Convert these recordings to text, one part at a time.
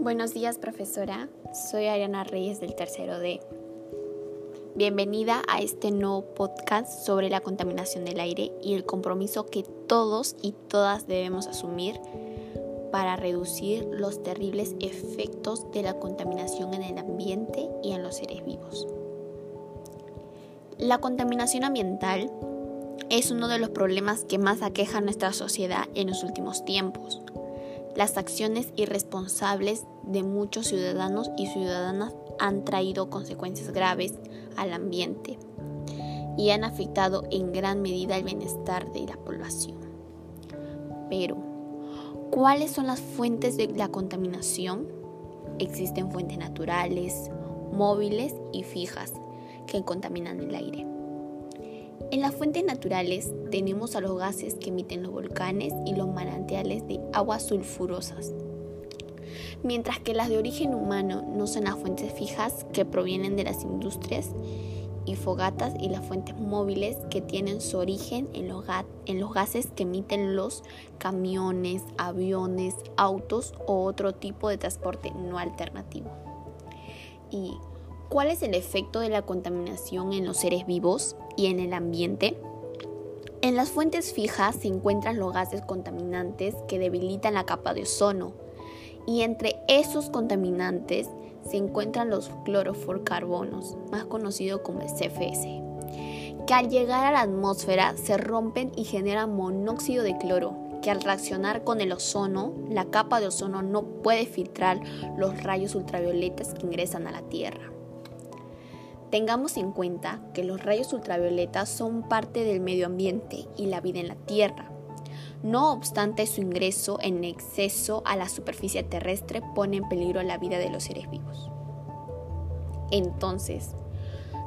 Buenos días, profesora. Soy Ariana Reyes del tercero D. Bienvenida a este nuevo podcast sobre la contaminación del aire y el compromiso que todos y todas debemos asumir para reducir los terribles efectos de la contaminación en el ambiente y en los seres vivos. La contaminación ambiental es uno de los problemas que más aqueja a nuestra sociedad en los últimos tiempos las acciones irresponsables de muchos ciudadanos y ciudadanas han traído consecuencias graves al ambiente y han afectado en gran medida el bienestar de la población. Pero, ¿cuáles son las fuentes de la contaminación? Existen fuentes naturales, móviles y fijas que contaminan el aire. En las fuentes naturales tenemos a los gases que emiten los volcanes y los manantiales de aguas sulfurosas, mientras que las de origen humano no son las fuentes fijas que provienen de las industrias y fogatas y las fuentes móviles que tienen su origen en los, gases que emiten los camiones, aviones, autos o otro tipo de transporte no alternativo. ¿Y cuál es el efecto de la contaminación en los seres vivos? y en el ambiente? En las fuentes fijas se encuentran los gases contaminantes que debilitan la capa de ozono y entre esos contaminantes se encuentran los cloroforcarbonos, más conocidos como el CFS, que al llegar a la atmósfera se rompen y generan monóxido de cloro, que al reaccionar con el ozono, la capa de ozono no puede filtrar los rayos ultravioletas que ingresan a la Tierra. Tengamos en cuenta que los rayos ultravioletas son parte del medio ambiente y la vida en la Tierra. No obstante, su ingreso en exceso a la superficie terrestre pone en peligro la vida de los seres vivos. Entonces,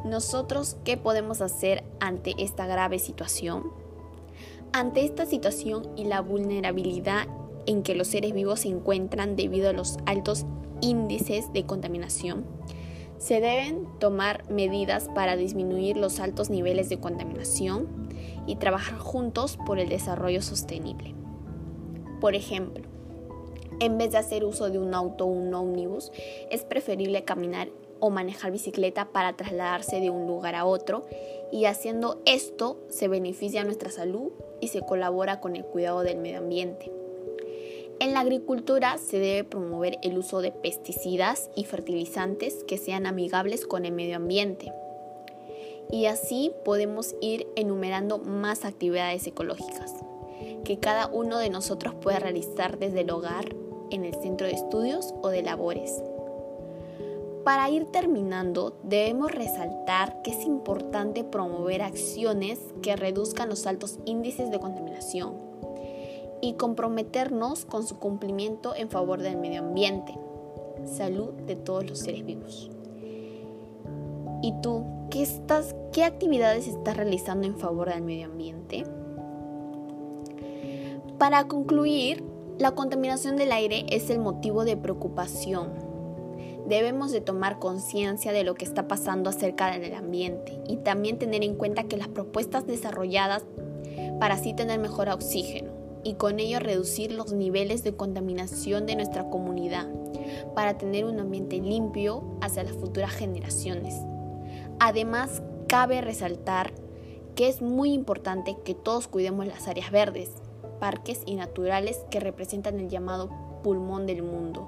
¿nosotros qué podemos hacer ante esta grave situación? Ante esta situación y la vulnerabilidad en que los seres vivos se encuentran debido a los altos índices de contaminación, se deben tomar medidas para disminuir los altos niveles de contaminación y trabajar juntos por el desarrollo sostenible. Por ejemplo, en vez de hacer uso de un auto o un ómnibus, es preferible caminar o manejar bicicleta para trasladarse de un lugar a otro y haciendo esto se beneficia nuestra salud y se colabora con el cuidado del medio ambiente. En la agricultura se debe promover el uso de pesticidas y fertilizantes que sean amigables con el medio ambiente. Y así podemos ir enumerando más actividades ecológicas que cada uno de nosotros puede realizar desde el hogar, en el centro de estudios o de labores. Para ir terminando, debemos resaltar que es importante promover acciones que reduzcan los altos índices de contaminación y comprometernos con su cumplimiento en favor del medio ambiente, salud de todos los seres vivos. ¿Y tú qué, estás, qué actividades estás realizando en favor del medio ambiente? Para concluir, la contaminación del aire es el motivo de preocupación. Debemos de tomar conciencia de lo que está pasando acerca del ambiente y también tener en cuenta que las propuestas desarrolladas para así tener mejor oxígeno, y con ello reducir los niveles de contaminación de nuestra comunidad para tener un ambiente limpio hacia las futuras generaciones. Además, cabe resaltar que es muy importante que todos cuidemos las áreas verdes, parques y naturales que representan el llamado pulmón del mundo,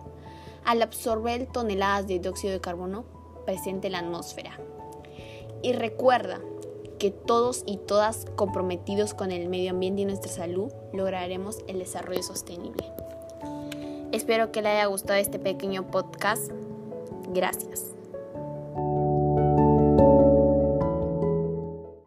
al absorber toneladas de dióxido de carbono presente en la atmósfera. Y recuerda, que todos y todas comprometidos con el medio ambiente y nuestra salud lograremos el desarrollo sostenible. Espero que le haya gustado este pequeño podcast. Gracias.